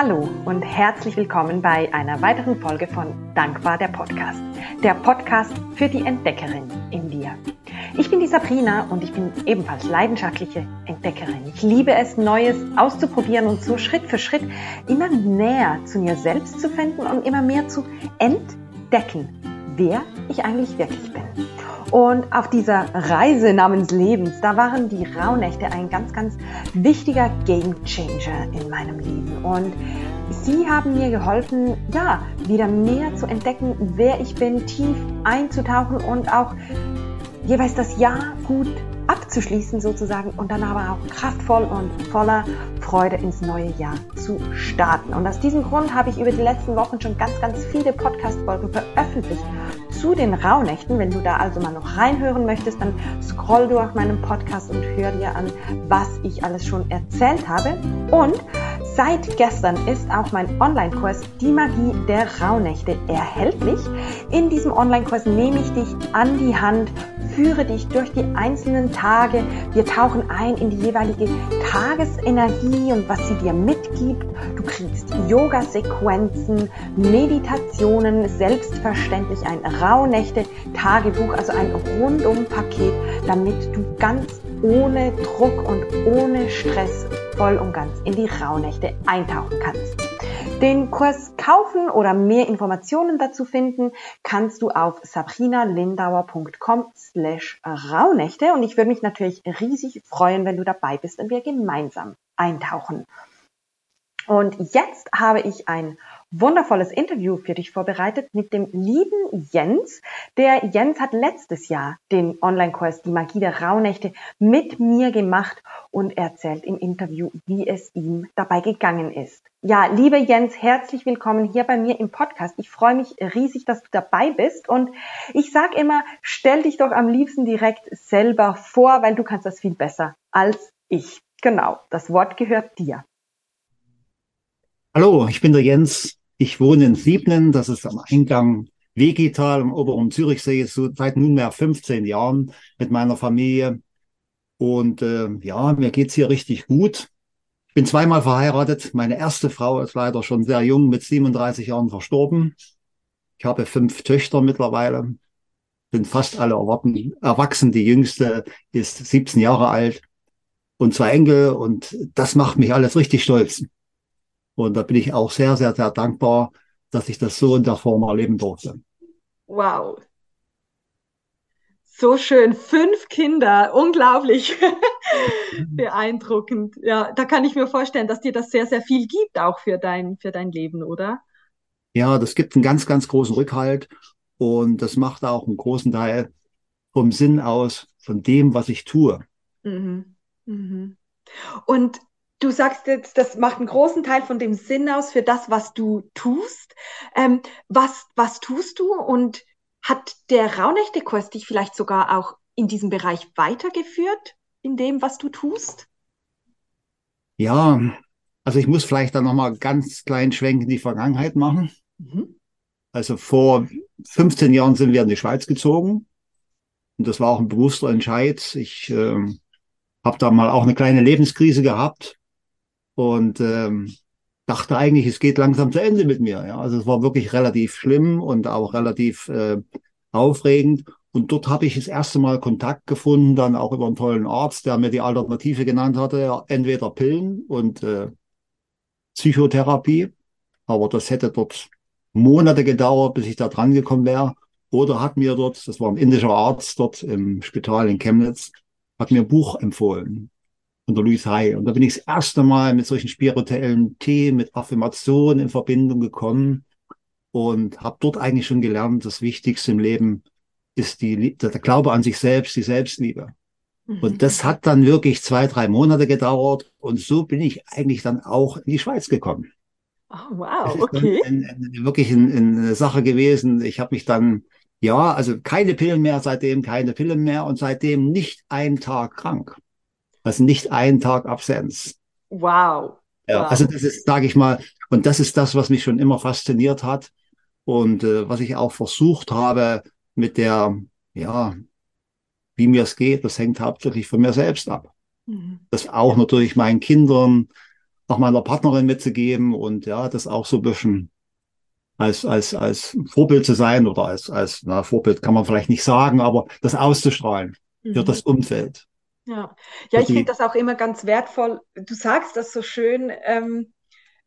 Hallo und herzlich willkommen bei einer weiteren Folge von Dankbar der Podcast. Der Podcast für die Entdeckerin in dir. Ich bin die Sabrina und ich bin ebenfalls leidenschaftliche Entdeckerin. Ich liebe es, Neues auszuprobieren und so Schritt für Schritt immer näher zu mir selbst zu finden und immer mehr zu entdecken, wer ich eigentlich wirklich bin. Und auf dieser Reise namens Lebens, da waren die Rauhnächte ein ganz, ganz wichtiger Game Changer in meinem Leben. Und sie haben mir geholfen, ja, wieder mehr zu entdecken, wer ich bin, tief einzutauchen und auch jeweils das Jahr gut abzuschließen sozusagen und dann aber auch kraftvoll und voller Freude ins neue Jahr zu starten. Und aus diesem Grund habe ich über die letzten Wochen schon ganz, ganz viele Podcast-Folgen veröffentlicht zu den Rauhnächten. Wenn du da also mal noch reinhören möchtest, dann scroll du auf meinem Podcast und hör dir an, was ich alles schon erzählt habe. Und Seit gestern ist auch mein Online-Kurs Die Magie der Rauhnächte erhältlich. In diesem Online-Kurs nehme ich dich an die Hand, führe dich durch die einzelnen Tage. Wir tauchen ein in die jeweilige Tagesenergie und was sie dir mitgibt. Du kriegst Yoga-Sequenzen, Meditationen, selbstverständlich ein Rauhnächte-Tagebuch, also ein Rundum-Paket, damit du ganz ohne Druck und ohne Stress voll und ganz in die Rauhnächte eintauchen kannst. Den Kurs kaufen oder mehr Informationen dazu finden, kannst du auf sabrinalindauer.com slash Rauhnächte und ich würde mich natürlich riesig freuen, wenn du dabei bist und wir gemeinsam eintauchen. Und jetzt habe ich ein wundervolles Interview für dich vorbereitet mit dem lieben Jens. Der Jens hat letztes Jahr den Online-Kurs Die Magie der Rauhnächte mit mir gemacht und erzählt im Interview, wie es ihm dabei gegangen ist. Ja, liebe Jens, herzlich willkommen hier bei mir im Podcast. Ich freue mich riesig, dass du dabei bist und ich sage immer, stell dich doch am liebsten direkt selber vor, weil du kannst das viel besser als ich. Genau, das Wort gehört dir. Hallo, ich bin der Jens, ich wohne in Siebnen, das ist am Eingang Wegital am oberen Zürichsee, so seit nunmehr 15 Jahren mit meiner Familie. Und äh, ja, mir geht's hier richtig gut. Ich bin zweimal verheiratet. Meine erste Frau ist leider schon sehr jung, mit 37 Jahren verstorben. Ich habe fünf Töchter mittlerweile, sind fast alle erwachsen. Die jüngste ist 17 Jahre alt und zwei Enkel und das macht mich alles richtig stolz. Und da bin ich auch sehr, sehr, sehr dankbar, dass ich das so in der Form erleben durfte. Wow. So schön. Fünf Kinder. Unglaublich. Beeindruckend. Ja, da kann ich mir vorstellen, dass dir das sehr, sehr viel gibt, auch für dein, für dein Leben, oder? Ja, das gibt einen ganz, ganz großen Rückhalt. Und das macht auch einen großen Teil vom Sinn aus, von dem, was ich tue. Mhm. Mhm. Und Du sagst jetzt, das macht einen großen Teil von dem Sinn aus für das, was du tust. Ähm, was, was tust du und hat der Raunächte-Kurs dich vielleicht sogar auch in diesem Bereich weitergeführt, in dem, was du tust? Ja, also ich muss vielleicht dann nochmal ganz kleinen Schwenk in die Vergangenheit machen. Mhm. Also vor 15 Jahren sind wir in die Schweiz gezogen. Und das war auch ein bewusster Entscheid. Ich äh, habe da mal auch eine kleine Lebenskrise gehabt und ähm, dachte eigentlich, es geht langsam zu Ende mit mir. Ja, also es war wirklich relativ schlimm und auch relativ äh, aufregend. Und dort habe ich das erste Mal Kontakt gefunden, dann auch über einen tollen Arzt, der mir die Alternative genannt hatte, entweder Pillen und äh, Psychotherapie. Aber das hätte dort Monate gedauert, bis ich da dran gekommen wäre. Oder hat mir dort, das war ein indischer Arzt dort im Spital in Chemnitz, hat mir ein Buch empfohlen von der Louise Hay. Und da bin ich das erste Mal mit solchen spirituellen Themen, mit Affirmationen in Verbindung gekommen und habe dort eigentlich schon gelernt, das Wichtigste im Leben ist die, der Glaube an sich selbst, die Selbstliebe. Mhm. Und das hat dann wirklich zwei, drei Monate gedauert. Und so bin ich eigentlich dann auch in die Schweiz gekommen. Oh, wow, okay. Ein, ein, wirklich ein, eine Sache gewesen. Ich habe mich dann, ja, also keine Pillen mehr seitdem, keine Pillen mehr und seitdem nicht einen Tag krank. Also nicht einen Tag Absenz. Wow. Ja, wow. also das ist, sage ich mal, und das ist das, was mich schon immer fasziniert hat und äh, was ich auch versucht habe mit der, ja, wie mir es geht, das hängt hauptsächlich von mir selbst ab. Mhm. Das auch natürlich meinen Kindern auch meiner Partnerin mitzugeben und ja, das auch so ein bisschen als, als, als Vorbild zu sein oder als, als, na, Vorbild kann man vielleicht nicht sagen, aber das auszustrahlen mhm. für das Umfeld. Ja, ja ich finde das auch immer ganz wertvoll. Du sagst das so schön. Ähm,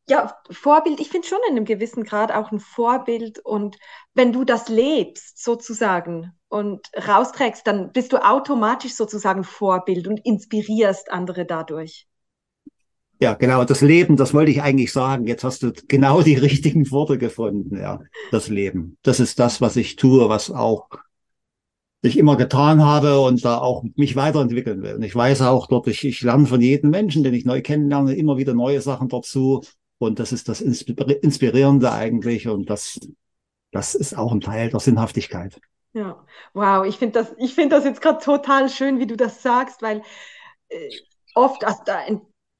ja, Vorbild, ich finde schon in einem gewissen Grad auch ein Vorbild. Und wenn du das lebst, sozusagen, und rausträgst, dann bist du automatisch sozusagen Vorbild und inspirierst andere dadurch. Ja, genau, das Leben, das wollte ich eigentlich sagen. Jetzt hast du genau die richtigen Worte gefunden, ja. Das Leben. Das ist das, was ich tue, was auch ich immer getan habe und da auch mich weiterentwickeln will. Und ich weiß auch dort, ich, ich lerne von jedem Menschen, den ich neu kennenlerne, immer wieder neue Sachen dazu. Und das ist das Inspirierende eigentlich. Und das, das ist auch ein Teil der Sinnhaftigkeit. Ja, wow, ich finde das, ich finde das jetzt gerade total schön, wie du das sagst, weil äh, oft, also da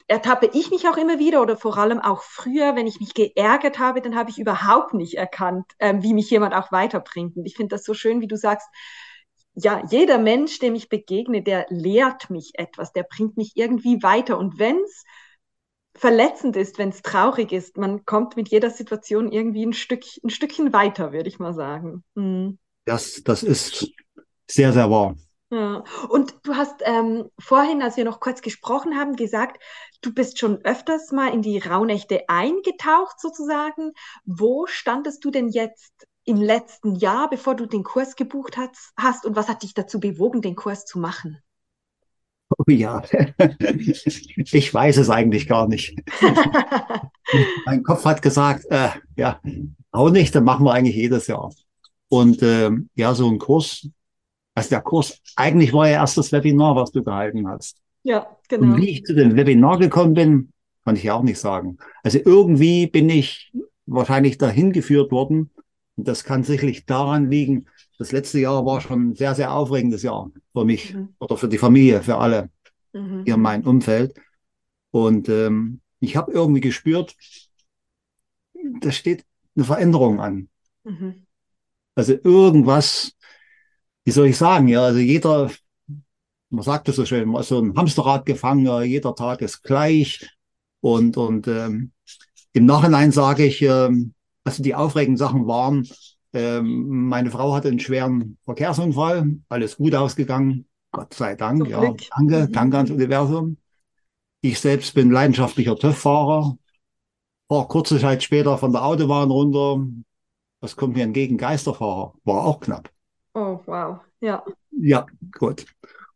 ertappe ich mich auch immer wieder oder vor allem auch früher, wenn ich mich geärgert habe, dann habe ich überhaupt nicht erkannt, ähm, wie mich jemand auch weiterbringt. Und ich finde das so schön, wie du sagst, ja, jeder Mensch, dem ich begegne, der lehrt mich etwas, der bringt mich irgendwie weiter. Und wenn es verletzend ist, wenn es traurig ist, man kommt mit jeder Situation irgendwie ein, Stück, ein Stückchen weiter, würde ich mal sagen. Mhm. Das, das ist sehr, sehr wahr. Ja. Und du hast ähm, vorhin, als wir noch kurz gesprochen haben, gesagt, du bist schon öfters mal in die Rauhnächte eingetaucht sozusagen. Wo standest du denn jetzt im letzten Jahr, bevor du den Kurs gebucht hast, hast und was hat dich dazu bewogen, den Kurs zu machen? Oh ja, ich weiß es eigentlich gar nicht. mein Kopf hat gesagt, äh, ja, auch nicht, dann machen wir eigentlich jedes Jahr. Und äh, ja, so ein Kurs, also der Kurs, eigentlich war ja erst das Webinar, was du gehalten hast. Ja, genau. Und wie ich zu dem Webinar gekommen bin, kann ich ja auch nicht sagen. Also irgendwie bin ich wahrscheinlich dahin geführt worden. Und das kann sicherlich daran liegen, das letzte Jahr war schon ein sehr, sehr aufregendes Jahr für mich mhm. oder für die Familie, für alle mhm. hier in meinem Umfeld. Und ähm, ich habe irgendwie gespürt, da steht eine Veränderung an. Mhm. Also irgendwas, wie soll ich sagen, ja, also jeder, man sagt es so schön, mal so ein Hamsterrad gefangen, jeder Tag ist gleich. Und, und ähm, im Nachhinein sage ich, ähm, also die aufregenden Sachen waren, ähm, meine Frau hatte einen schweren Verkehrsunfall, alles gut ausgegangen, Gott sei Dank, ja, danke, mhm. danke ans Universum. Ich selbst bin leidenschaftlicher TÜV-Fahrer, war kurze Zeit später von der Autobahn runter, was kommt mir entgegen? Geisterfahrer. War auch knapp. Oh, wow. Ja. Ja, gut.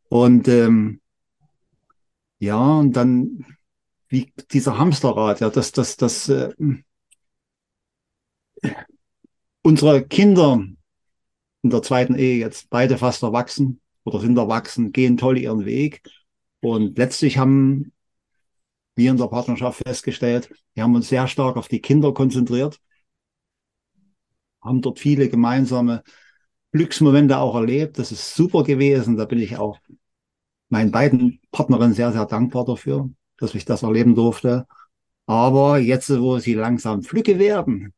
Und ähm, ja, und dann wie dieser Hamsterrad, ja, dass das, das, äh, unsere Kinder in der zweiten Ehe jetzt beide fast erwachsen oder sind erwachsen, gehen toll ihren Weg. Und letztlich haben wir in der Partnerschaft festgestellt, wir haben uns sehr stark auf die Kinder konzentriert haben dort viele gemeinsame Glücksmomente auch erlebt. Das ist super gewesen. Da bin ich auch meinen beiden Partnerinnen sehr, sehr dankbar dafür, dass ich das erleben durfte. Aber jetzt, wo sie langsam Flücke werden,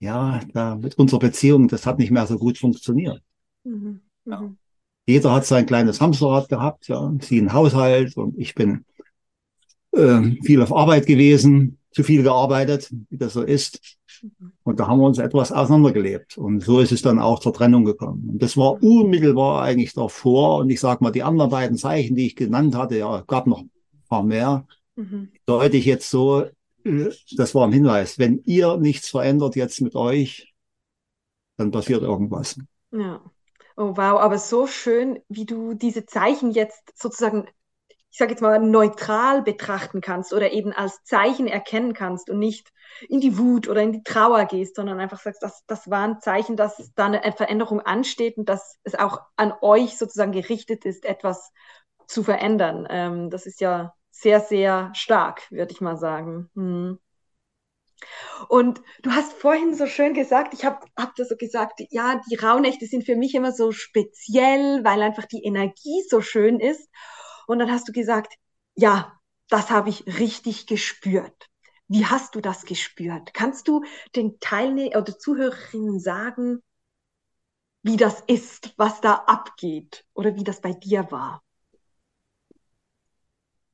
ja, da mit unserer Beziehung, das hat nicht mehr so gut funktioniert. Mhm. Ja. Mhm. Jeder hat sein kleines Hamsterrad gehabt, ja, sie ein Haushalt und ich bin äh, viel auf Arbeit gewesen, zu viel gearbeitet, wie das so ist. Und da haben wir uns etwas auseinandergelebt. Und so ist es dann auch zur Trennung gekommen. Und das war unmittelbar eigentlich davor. Und ich sage mal, die anderen beiden Zeichen, die ich genannt hatte, ja, gab noch ein paar mehr. Mhm. Deute ich jetzt so, das war ein Hinweis. Wenn ihr nichts verändert jetzt mit euch, dann passiert irgendwas. Ja. Oh wow, aber so schön, wie du diese Zeichen jetzt sozusagen ich sage jetzt mal, neutral betrachten kannst oder eben als Zeichen erkennen kannst und nicht in die Wut oder in die Trauer gehst, sondern einfach sagst, das, das war ein Zeichen, dass da eine Veränderung ansteht und dass es auch an euch sozusagen gerichtet ist, etwas zu verändern. Ähm, das ist ja sehr, sehr stark, würde ich mal sagen. Hm. Und du hast vorhin so schön gesagt, ich habe hab das so gesagt, ja, die Rauhnächte sind für mich immer so speziell, weil einfach die Energie so schön ist. Und dann hast du gesagt, ja, das habe ich richtig gespürt. Wie hast du das gespürt? Kannst du den Teilnehmern oder Zuhörerinnen sagen, wie das ist, was da abgeht oder wie das bei dir war?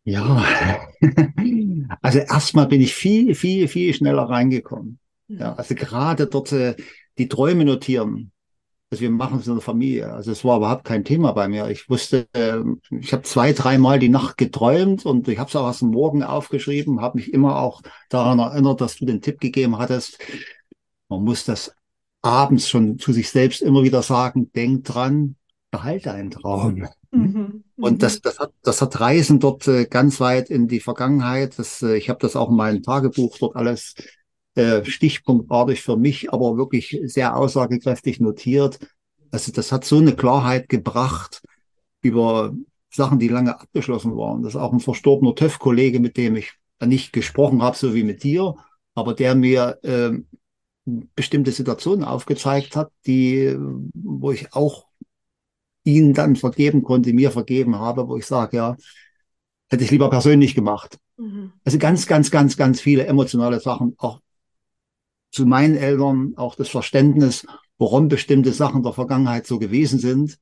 Ja, Also erstmal bin ich viel, viel, viel schneller reingekommen. Ja, also gerade dort äh, die Träume notieren. Also wir machen es in der Familie. Also es war überhaupt kein Thema bei mir. Ich wusste, äh, ich habe zwei, dreimal die Nacht geträumt und ich habe es auch aus dem Morgen aufgeschrieben, habe mich immer auch daran erinnert, dass du den Tipp gegeben hattest. Man muss das abends schon zu sich selbst immer wieder sagen, denk dran, behalte einen Traum. Mhm. Und das, mhm. das, hat, das hat Reisen dort äh, ganz weit in die Vergangenheit. Das, äh, ich habe das auch in meinem Tagebuch dort alles äh, stichpunktartig für mich, aber wirklich sehr aussagekräftig notiert. Also das hat so eine Klarheit gebracht über Sachen, die lange abgeschlossen waren. Das ist auch ein verstorbener TÜV-Kollege, mit dem ich nicht gesprochen habe, so wie mit dir, aber der mir äh, bestimmte Situationen aufgezeigt hat, die, wo ich auch ihn dann vergeben konnte, mir vergeben habe, wo ich sage, ja, hätte ich lieber persönlich gemacht. Mhm. Also ganz, ganz, ganz, ganz viele emotionale Sachen, auch zu meinen Eltern, auch das Verständnis, warum bestimmte Sachen der Vergangenheit so gewesen sind.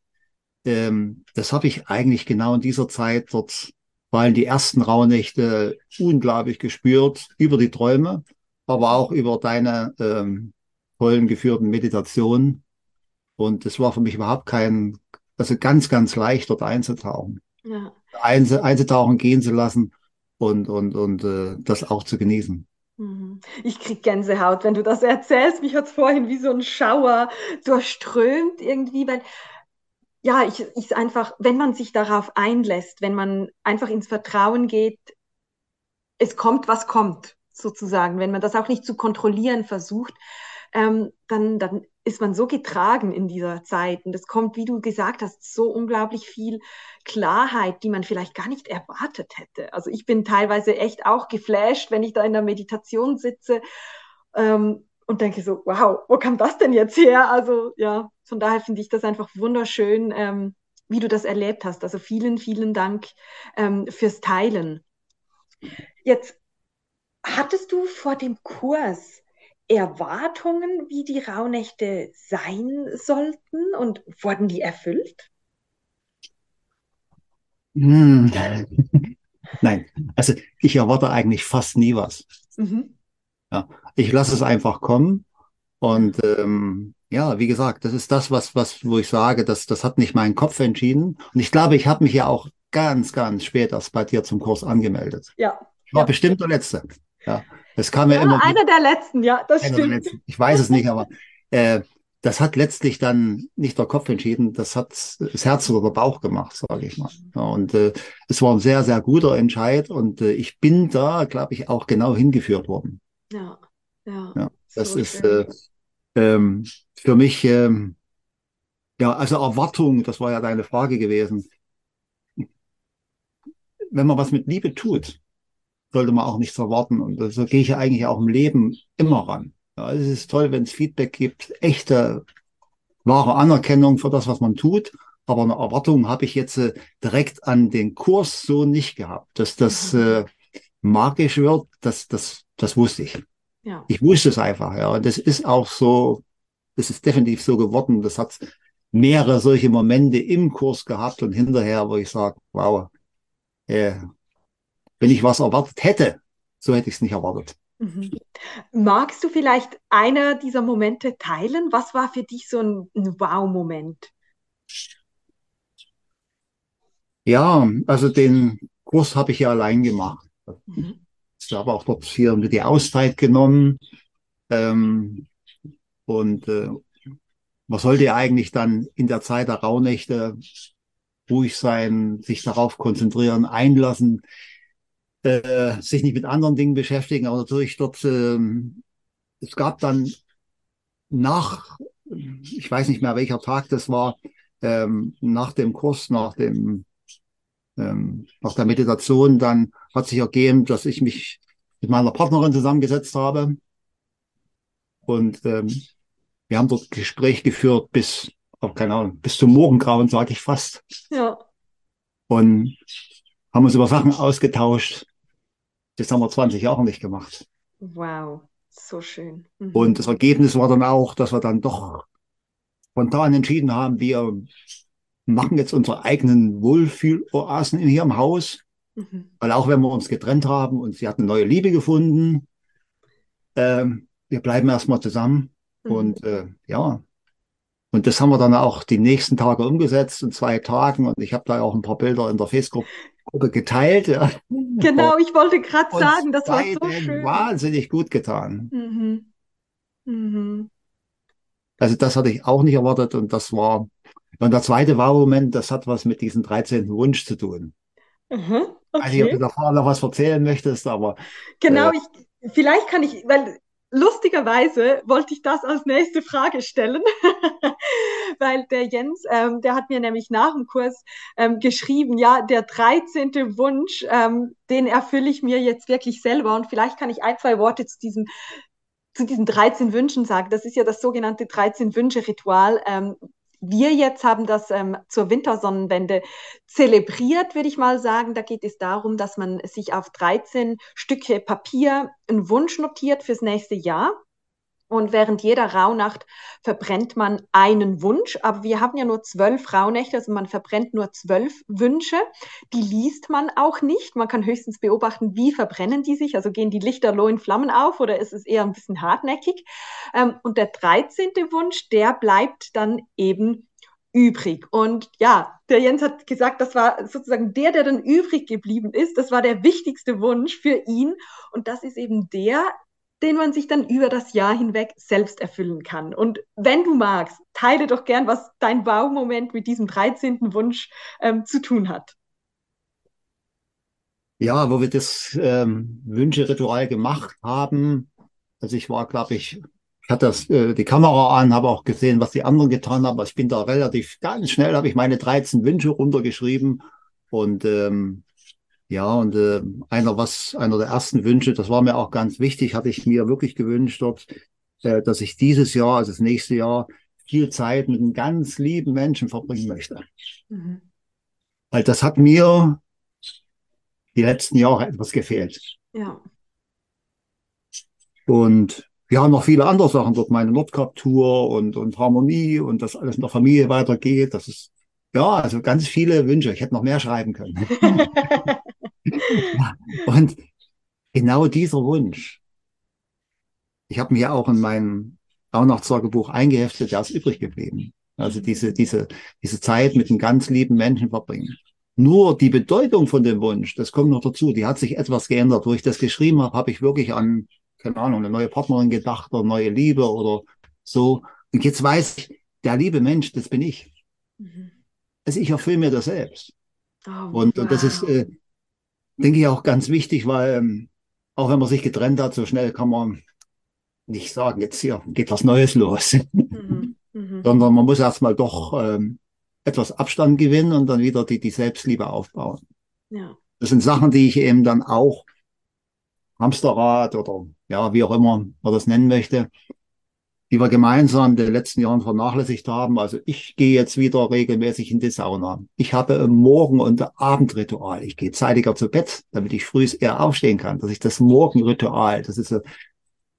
Ähm, das habe ich eigentlich genau in dieser Zeit dort, weil die ersten Rauhnächte unglaublich gespürt über die Träume, aber auch über deine ähm, tollen geführten Meditationen. Und es war für mich überhaupt kein, also ganz, ganz leicht dort einzutauchen. Ja. einzutauchen, gehen zu lassen und, und, und äh, das auch zu genießen. Mhm. Ich krieg Gänsehaut, wenn du das erzählst. Mich hat es vorhin wie so ein Schauer durchströmt irgendwie, weil ja, ich, ich einfach, wenn man sich darauf einlässt, wenn man einfach ins Vertrauen geht, es kommt, was kommt, sozusagen, wenn man das auch nicht zu kontrollieren versucht, ähm, dann, dann ist man so getragen in dieser Zeit. Und es kommt, wie du gesagt hast, so unglaublich viel Klarheit, die man vielleicht gar nicht erwartet hätte. Also ich bin teilweise echt auch geflasht, wenn ich da in der Meditation sitze ähm, und denke so, wow, wo kam das denn jetzt her? Also ja, von daher finde ich das einfach wunderschön, ähm, wie du das erlebt hast. Also vielen, vielen Dank ähm, fürs Teilen. Jetzt hattest du vor dem Kurs Erwartungen, wie die Rauhnächte sein sollten und wurden die erfüllt? Hm. Nein, also ich erwarte eigentlich fast nie was. Mhm. Ja, ich lasse es einfach kommen und ähm, ja, wie gesagt, das ist das, was, was, wo ich sage, das, das hat nicht mein Kopf entschieden. Und ich glaube, ich habe mich ja auch ganz, ganz spät erst bei dir zum Kurs angemeldet. Ja. Ich war ja. bestimmt der Letzte. Ja. Das kam ja, ja immer. Einer der letzten, ja, das stimmt. Ich weiß es nicht, aber äh, das hat letztlich dann nicht der Kopf entschieden, das hat das Herz oder der Bauch gemacht, sage ich mal. Ja, und äh, es war ein sehr, sehr guter Entscheid und äh, ich bin da, glaube ich, auch genau hingeführt worden. Ja, ja. ja das so ist äh, ähm, für mich, ähm, ja, also Erwartung, das war ja deine Frage gewesen. Wenn man was mit Liebe tut, sollte man auch nichts erwarten. Und so gehe ich ja eigentlich auch im Leben immer ran. Ja, es ist toll, wenn es Feedback gibt, echte, wahre Anerkennung für das, was man tut. Aber eine Erwartung habe ich jetzt äh, direkt an den Kurs so nicht gehabt, dass das mhm. äh, magisch wird. Das, das, das wusste ich. Ja. Ich wusste es einfach, ja. Und das ist auch so, das ist definitiv so geworden. Das hat mehrere solche Momente im Kurs gehabt und hinterher, wo ich sage, wow, äh, wenn ich was erwartet hätte, so hätte ich es nicht erwartet. Mhm. Magst du vielleicht einer dieser Momente teilen? Was war für dich so ein, ein Wow-Moment? Ja, also den Kurs habe ich ja allein gemacht. Mhm. Ich habe auch dort hier die Auszeit genommen. Ähm, und äh, man sollte ja eigentlich dann in der Zeit der Rauhnächte ruhig sein, sich darauf konzentrieren, einlassen äh, sich nicht mit anderen Dingen beschäftigen, aber natürlich dort, äh, es gab dann nach, ich weiß nicht mehr welcher Tag das war, ähm, nach dem Kurs, nach dem, ähm, nach der Meditation, dann hat sich ergeben, dass ich mich mit meiner Partnerin zusammengesetzt habe und ähm, wir haben dort Gespräch geführt bis, oh, keine Ahnung, bis zum Morgengrauen, sage ich fast. Ja. Und haben uns über Sachen ausgetauscht, das haben wir 20 Jahre nicht gemacht. Wow, so schön. Mhm. Und das Ergebnis war dann auch, dass wir dann doch spontan entschieden haben, wir machen jetzt unsere eigenen Wohlfühloasen hier im Haus Mhm. Weil auch wenn wir uns getrennt haben und sie hat eine neue Liebe gefunden, ähm, wir bleiben erstmal zusammen. Mhm. Und äh, ja, und das haben wir dann auch die nächsten Tage umgesetzt, in zwei Tagen. Und ich habe da auch ein paar Bilder in der Facebook-Gruppe geteilt. Ja. Genau, ich wollte gerade sagen, das war so schön. Wahnsinnig gut getan. Mhm. Mhm. Also das hatte ich auch nicht erwartet und das war, und der zweite Wow-Moment, das hat was mit diesem 13. Wunsch zu tun. Mhm, okay. Also, ob du davor noch was erzählen möchtest, aber. Genau, äh, ich, vielleicht kann ich, weil lustigerweise wollte ich das als nächste Frage stellen, weil der Jens, ähm, der hat mir nämlich nach dem Kurs ähm, geschrieben, ja, der 13. Wunsch, ähm, den erfülle ich mir jetzt wirklich selber und vielleicht kann ich ein, zwei Worte zu diesem zu diesen 13 Wünschen sagen. Das ist ja das sogenannte 13-Wünsche-Ritual. Ähm, wir jetzt haben das ähm, zur Wintersonnenwende zelebriert, würde ich mal sagen. Da geht es darum, dass man sich auf 13 Stücke Papier einen Wunsch notiert fürs nächste Jahr. Und während jeder Rauhnacht verbrennt man einen Wunsch. Aber wir haben ja nur zwölf Rauhnächte, also man verbrennt nur zwölf Wünsche. Die liest man auch nicht. Man kann höchstens beobachten, wie verbrennen die sich. Also gehen die Lichterloh in Flammen auf oder ist es eher ein bisschen hartnäckig. Ähm, und der dreizehnte Wunsch, der bleibt dann eben übrig. Und ja, der Jens hat gesagt, das war sozusagen der, der dann übrig geblieben ist. Das war der wichtigste Wunsch für ihn. Und das ist eben der, den man sich dann über das Jahr hinweg selbst erfüllen kann. Und wenn du magst, teile doch gern, was dein Baumoment mit diesem 13. Wunsch ähm, zu tun hat. Ja, wo wir das ähm, Wünscheritual gemacht haben, also ich war, glaube ich, ich hatte das, äh, die Kamera an, habe auch gesehen, was die anderen getan haben. Aber ich bin da relativ ganz schnell, habe ich meine 13 Wünsche runtergeschrieben und ähm, ja, und äh, einer, was, einer der ersten Wünsche, das war mir auch ganz wichtig, hatte ich mir wirklich gewünscht dort, äh, dass ich dieses Jahr, also das nächste Jahr, viel Zeit mit einem ganz lieben Menschen verbringen möchte. Mhm. Weil das hat mir die letzten Jahre etwas gefehlt. Ja. Und wir haben noch viele andere Sachen dort, meine Nordkap-Tour und, und Harmonie und dass alles in der Familie weitergeht. Das ist, ja, also ganz viele Wünsche. Ich hätte noch mehr schreiben können. Und genau dieser Wunsch, ich habe mir auch in meinem Rauhnachtstagebuch eingeheftet, der ist übrig geblieben. Also diese, diese, diese Zeit mit einem ganz lieben Menschen verbringen. Nur die Bedeutung von dem Wunsch, das kommt noch dazu, die hat sich etwas geändert. Wo ich das geschrieben habe, habe ich wirklich an, keine Ahnung, eine neue Partnerin gedacht oder neue Liebe oder so. Und jetzt weiß ich, der liebe Mensch, das bin ich. Mhm. Also ich erfülle mir das selbst. Oh, und, wow. und das ist, äh, denke ich auch ganz wichtig, weil ähm, auch wenn man sich getrennt hat, so schnell kann man nicht sagen, jetzt hier geht was Neues los. Mhm. Mhm. Sondern man muss erstmal doch ähm, etwas Abstand gewinnen und dann wieder die, die Selbstliebe aufbauen. Ja. Das sind Sachen, die ich eben dann auch Hamsterrad oder ja, wie auch immer man das nennen möchte, die wir gemeinsam in den letzten Jahren vernachlässigt haben. Also ich gehe jetzt wieder regelmäßig in die Sauna. Ich habe ein Morgen- und Abendritual. Ich gehe zeitiger zu Bett, damit ich früh eher aufstehen kann. Dass ich das Morgenritual, das ist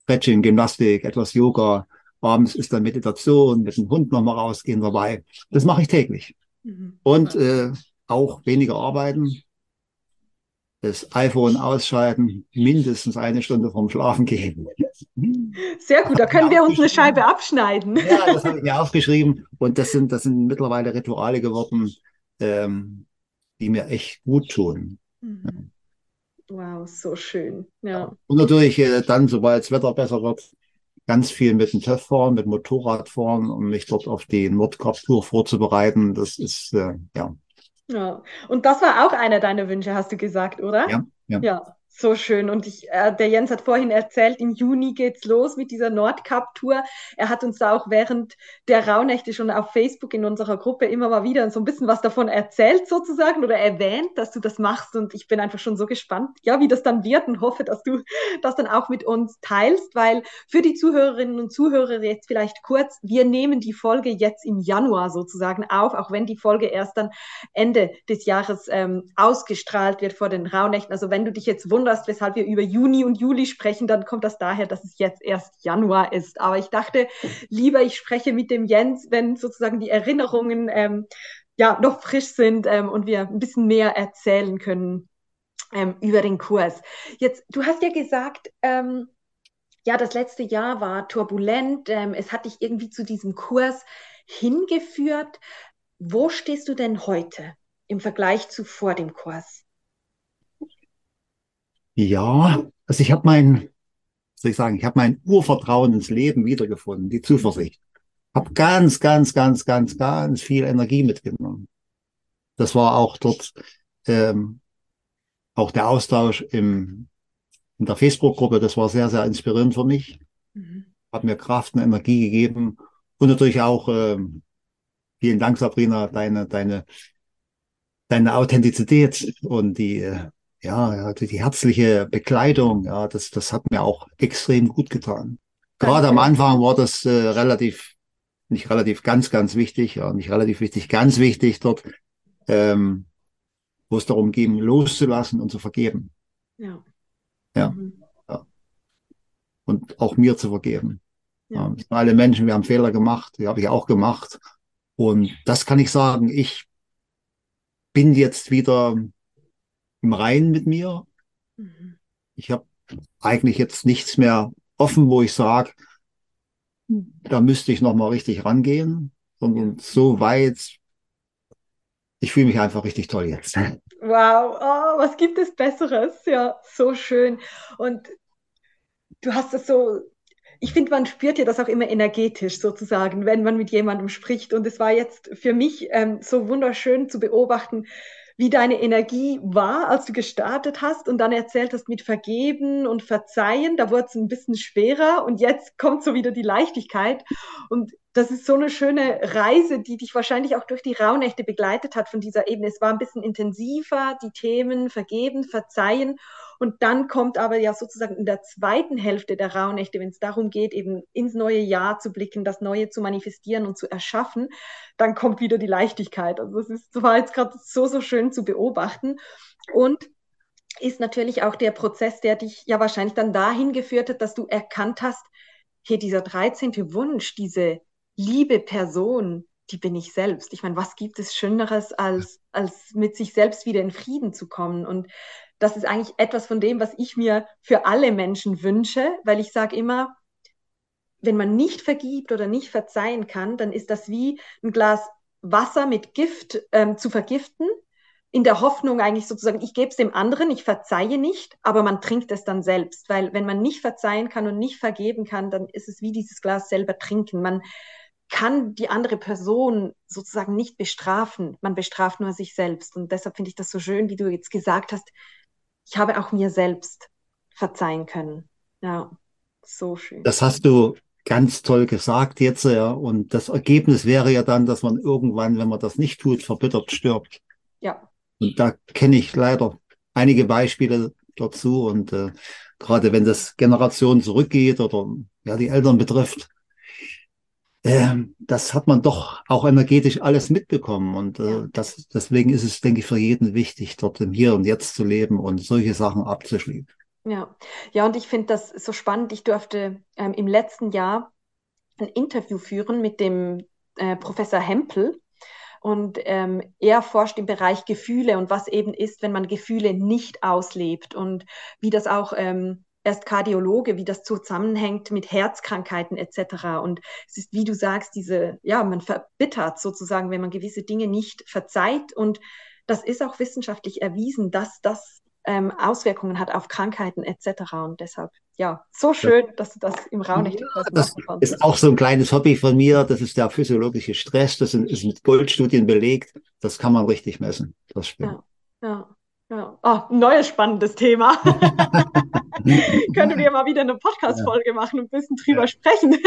Stretching, Gymnastik, etwas Yoga. Abends ist dann Meditation, mit dem Hund nochmal rausgehen dabei. Das mache ich täglich. Mhm. Und äh, auch weniger arbeiten, das iPhone ausschalten, mindestens eine Stunde vorm Schlafen gehen. Sehr gut, da können wir uns eine Scheibe abschneiden. Ja, das habe ich mir aufgeschrieben. Und das sind, das sind mittlerweile Rituale geworden, ähm, die mir echt gut tun. Mhm. Wow, so schön. Ja. Und natürlich äh, dann, sobald das Wetter besser wird, ganz viel mit dem TÜV fahren, mit Motorrad fahren, um mich dort auf die Nordkap-Tour vorzubereiten. Das ist, äh, ja. Ja, und das war auch einer deiner Wünsche, hast du gesagt, oder? Ja, ja. Ja, so schön. Und ich, äh, der Jens hat vorhin erzählt, im Juni geht's los mit dieser Nordcup-Tour. Er hat uns da auch während der Rauhnächte schon auf Facebook in unserer Gruppe immer mal wieder so ein bisschen was davon erzählt sozusagen oder erwähnt, dass du das machst. Und ich bin einfach schon so gespannt, ja, wie das dann wird und hoffe, dass du das dann auch mit uns teilst, weil für die Zuhörerinnen und Zuhörer jetzt vielleicht kurz, wir nehmen die Folge jetzt im Januar sozusagen auf, auch wenn die Folge erst dann Ende des Jahres ähm, ausgestrahlt wird vor den Rauhnächten. Also wenn du dich jetzt wunderst, wunderst, weshalb wir über Juni und Juli sprechen, dann kommt das daher, dass es jetzt erst Januar ist. Aber ich dachte, lieber ich spreche mit dem Jens, wenn sozusagen die Erinnerungen ähm, ja noch frisch sind ähm, und wir ein bisschen mehr erzählen können. ähm, über den Kurs. Jetzt, du hast ja gesagt, ähm, ja, das letzte Jahr war turbulent. Ähm, es hat dich irgendwie zu diesem Kurs hingeführt. Wo stehst du denn heute im Vergleich zu vor dem Kurs? Ja, also ich habe mein, soll ich sagen, ich habe mein Urvertrauen ins Leben wiedergefunden, die Zuversicht. Habe ganz, ganz, ganz, ganz, ganz viel Energie mitgenommen. Das war auch dort ähm, auch der Austausch im, in der Facebook-Gruppe. Das war sehr, sehr inspirierend für mich. Mhm. Hat mir Kraft und Energie gegeben und natürlich auch ähm, vielen Dank, Sabrina, deine deine deine Authentizität und die äh, ja, die herzliche Begleitung, ja, das, das hat mir auch extrem gut getan. Gerade am Anfang war das äh, relativ, nicht relativ, ganz, ganz wichtig, ja, nicht relativ wichtig, ganz wichtig dort, ähm, wo es darum ging, loszulassen und zu vergeben. Ja. Ja. Mhm. ja. Und auch mir zu vergeben. Ja. ja. alle Menschen, wir haben Fehler gemacht, die habe ich auch gemacht. Und das kann ich sagen, ich bin jetzt wieder im Reinen mit mir. Mhm. Ich habe eigentlich jetzt nichts mehr offen, wo ich sage, da müsste ich noch mal richtig rangehen, sondern so weit, ich fühle mich einfach richtig toll jetzt. Wow, oh, was gibt es Besseres? Ja, so schön. Und du hast es so, ich finde, man spürt ja das auch immer energetisch sozusagen, wenn man mit jemandem spricht. Und es war jetzt für mich ähm, so wunderschön zu beobachten, wie deine Energie war, als du gestartet hast und dann erzählt hast mit Vergeben und Verzeihen. Da wurde es ein bisschen schwerer und jetzt kommt so wieder die Leichtigkeit. Und das ist so eine schöne Reise, die dich wahrscheinlich auch durch die Rauhnächte begleitet hat von dieser Ebene. Es war ein bisschen intensiver, die Themen Vergeben, Verzeihen. Und dann kommt aber ja sozusagen in der zweiten Hälfte der Rauhnächte, wenn es darum geht, eben ins neue Jahr zu blicken, das Neue zu manifestieren und zu erschaffen, dann kommt wieder die Leichtigkeit. Also das ist, das war jetzt gerade so, so schön zu beobachten. Und ist natürlich auch der Prozess, der dich ja wahrscheinlich dann dahin geführt hat, dass du erkannt hast, hey, dieser 13. Wunsch, diese liebe Person, die bin ich selbst. Ich meine, was gibt es Schöneres, als, als mit sich selbst wieder in Frieden zu kommen? Und das ist eigentlich etwas von dem, was ich mir für alle Menschen wünsche, weil ich sage immer, wenn man nicht vergibt oder nicht verzeihen kann, dann ist das wie ein Glas Wasser mit Gift ähm, zu vergiften, in der Hoffnung eigentlich sozusagen, ich gebe es dem anderen, ich verzeihe nicht, aber man trinkt es dann selbst, weil wenn man nicht verzeihen kann und nicht vergeben kann, dann ist es wie dieses Glas selber trinken. Man kann die andere Person sozusagen nicht bestrafen, man bestraft nur sich selbst. Und deshalb finde ich das so schön, wie du jetzt gesagt hast, ich habe auch mir selbst verzeihen können. Ja, so schön. Das hast du ganz toll gesagt jetzt, ja. Und das Ergebnis wäre ja dann, dass man irgendwann, wenn man das nicht tut, verbittert stirbt. Ja. Und da kenne ich leider einige Beispiele dazu. Und äh, gerade wenn das Generationen zurückgeht oder ja die Eltern betrifft, ähm, das hat man doch auch energetisch alles mitbekommen. Und äh, das, deswegen ist es, denke ich, für jeden wichtig, dort im Hier und Jetzt zu leben und solche Sachen abzuschließen. Ja, ja, und ich finde das so spannend. Ich durfte ähm, im letzten Jahr ein Interview führen mit dem äh, Professor Hempel. Und ähm, er forscht im Bereich Gefühle und was eben ist, wenn man Gefühle nicht auslebt und wie das auch ähm, er ist Kardiologe, wie das zusammenhängt mit Herzkrankheiten etc. Und es ist, wie du sagst, diese, ja, man verbittert sozusagen, wenn man gewisse Dinge nicht verzeiht. Und das ist auch wissenschaftlich erwiesen, dass das ähm, Auswirkungen hat auf Krankheiten etc. Und deshalb, ja, so schön, dass du das im Raum nicht ja, Das ist auch so ein kleines Hobby von mir. Das ist der physiologische Stress. Das ist mit Goldstudien belegt. Das kann man richtig messen. Das stimmt. Ja, ja. Ja. Oh, neues spannendes Thema. Könnten wir mal wieder eine Podcast-Folge machen und ein bisschen drüber sprechen.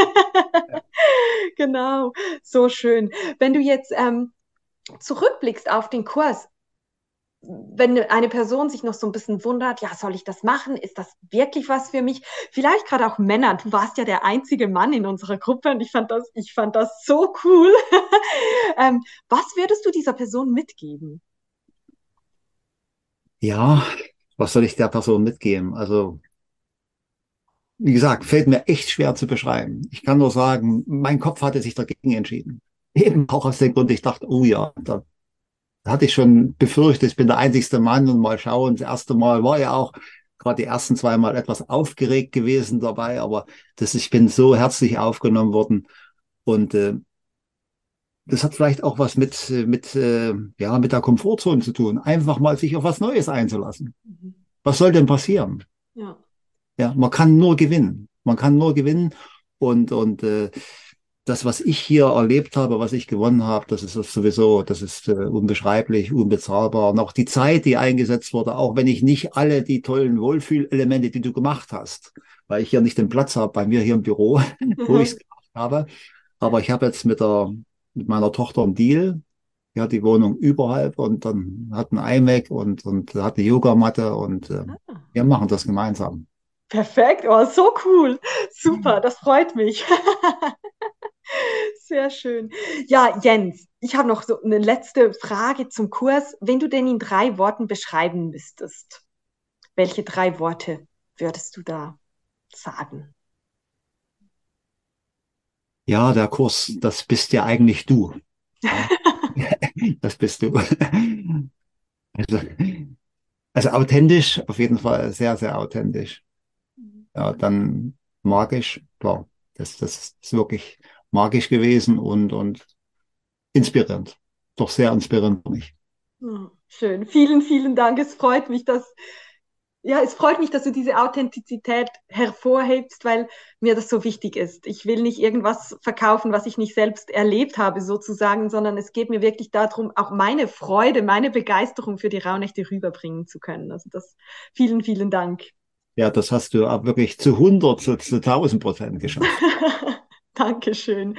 genau, so schön. Wenn du jetzt ähm, zurückblickst auf den Kurs, wenn eine Person sich noch so ein bisschen wundert, ja, soll ich das machen? Ist das wirklich was für mich? Vielleicht gerade auch Männer. Du warst ja der einzige Mann in unserer Gruppe und ich fand das, ich fand das so cool. ähm, was würdest du dieser Person mitgeben? Ja, was soll ich der Person mitgeben? Also, wie gesagt, fällt mir echt schwer zu beschreiben. Ich kann nur sagen, mein Kopf hatte sich dagegen entschieden. Eben auch aus dem Grund, ich dachte, oh ja, da, hatte ich schon befürchtet, ich bin der einzigste Mann und mal schauen. Das erste Mal war ja auch gerade die ersten zwei Mal etwas aufgeregt gewesen dabei, aber das, ich bin so herzlich aufgenommen worden und äh, das hat vielleicht auch was mit, mit, äh, ja, mit der Komfortzone zu tun. Einfach mal sich auf was Neues einzulassen. Mhm. Was soll denn passieren? Ja. Ja, man kann nur gewinnen. Man kann nur gewinnen und, und äh, das, was ich hier erlebt habe, was ich gewonnen habe, das ist sowieso, das ist äh, unbeschreiblich, unbezahlbar. Und auch die Zeit, die eingesetzt wurde, auch wenn ich nicht alle die tollen Wohlfühlelemente, die du gemacht hast, weil ich hier nicht den Platz habe bei mir hier im Büro, wo ich es gemacht habe. Aber ich habe jetzt mit der, mit meiner Tochter einen Deal. Die hat die Wohnung überhalb und dann hat ein iMac und, und hat eine Yogamatte und äh, ah. wir machen das gemeinsam. Perfekt, oh, so cool. Super, das freut mich. Sehr schön. Ja, Jens, ich habe noch so eine letzte Frage zum Kurs. Wenn du denn in drei Worten beschreiben müsstest, welche drei Worte würdest du da sagen? Ja, der Kurs, das bist ja eigentlich du. das bist du. Also, also authentisch, auf jeden Fall sehr, sehr authentisch. Ja, dann magisch, klar, das, das ist wirklich magisch gewesen und, und inspirierend. Doch sehr inspirierend für mich. schön. Vielen, vielen Dank. Es freut mich, dass, ja, es freut mich, dass du diese Authentizität hervorhebst, weil mir das so wichtig ist. Ich will nicht irgendwas verkaufen, was ich nicht selbst erlebt habe, sozusagen, sondern es geht mir wirklich darum, auch meine Freude, meine Begeisterung für die Rauhnächte rüberbringen zu können. Also das, vielen, vielen Dank. Ja, das hast du auch wirklich zu 100, zu, zu 1000 Prozent geschafft. Dankeschön.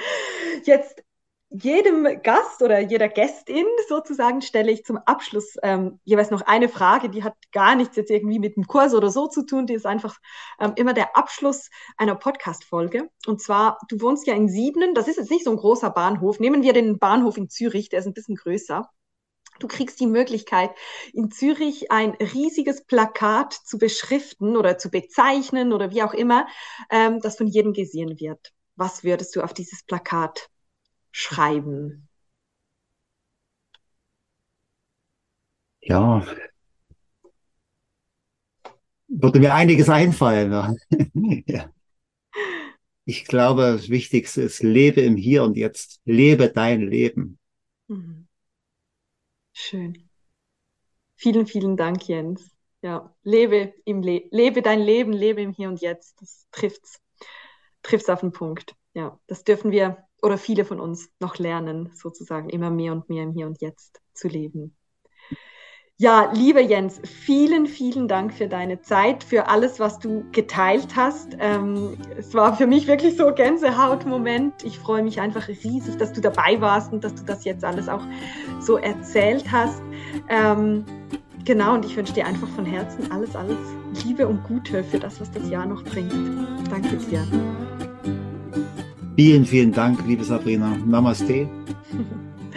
Jetzt jedem Gast oder jeder Gästin sozusagen stelle ich zum Abschluss ähm, jeweils noch eine Frage, die hat gar nichts jetzt irgendwie mit dem Kurs oder so zu tun, die ist einfach ähm, immer der Abschluss einer Podcast-Folge. Und zwar, du wohnst ja in Siebnen, das ist jetzt nicht so ein großer Bahnhof. Nehmen wir den Bahnhof in Zürich, der ist ein bisschen größer. Du kriegst die Möglichkeit, in Zürich ein riesiges Plakat zu beschriften oder zu bezeichnen oder wie auch immer, ähm, das von jedem gesehen wird was würdest du auf dieses Plakat schreiben? Ja, würde mir einiges einfallen. ja. Ich glaube, das Wichtigste ist, lebe im Hier und Jetzt. Lebe dein Leben. Mhm. Schön. Vielen, vielen Dank, Jens. Ja, lebe im Le lebe dein Leben, lebe im Hier und Jetzt. Das trifft's trifft es auf den Punkt. Ja, das dürfen wir oder viele von uns noch lernen, sozusagen immer mehr und mehr im Hier und Jetzt zu leben. Ja, lieber Jens, vielen, vielen Dank für deine Zeit, für alles, was du geteilt hast. Ähm, es war für mich wirklich so Gänsehaut-Moment. Ich freue mich einfach riesig, dass du dabei warst und dass du das jetzt alles auch so erzählt hast. Ähm, genau, und ich wünsche dir einfach von Herzen alles, alles Liebe und Gute für das, was das Jahr noch bringt. Danke dir. Vielen, vielen Dank, liebe Sabrina. Namaste.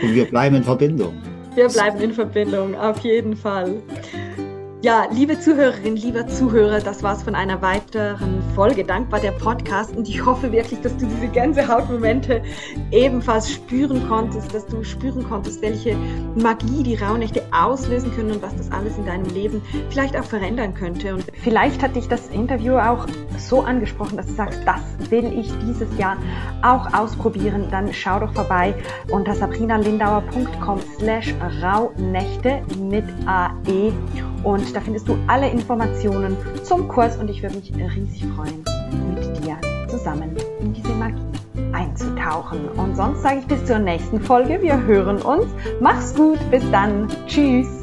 Und wir bleiben in Verbindung. Wir bleiben in Verbindung, auf jeden Fall. Ja, liebe Zuhörerinnen, lieber Zuhörer, das war's von einer weiteren Folge Dankbar der Podcast und ich hoffe wirklich, dass du diese Gänsehautmomente ebenfalls spüren konntest, dass du spüren konntest, welche Magie die Rauhnächte auslösen können und was das alles in deinem Leben vielleicht auch verändern könnte. Und vielleicht hat dich das Interview auch so angesprochen, dass du sagst, das will ich dieses Jahr auch ausprobieren. Dann schau doch vorbei unter sabrinalindauer.com slash Rauhnächte mit AE und da findest du alle Informationen zum Kurs und ich würde mich riesig freuen, mit dir zusammen in diese Magie einzutauchen. Und sonst sage ich bis zur nächsten Folge. Wir hören uns. Mach's gut. Bis dann. Tschüss.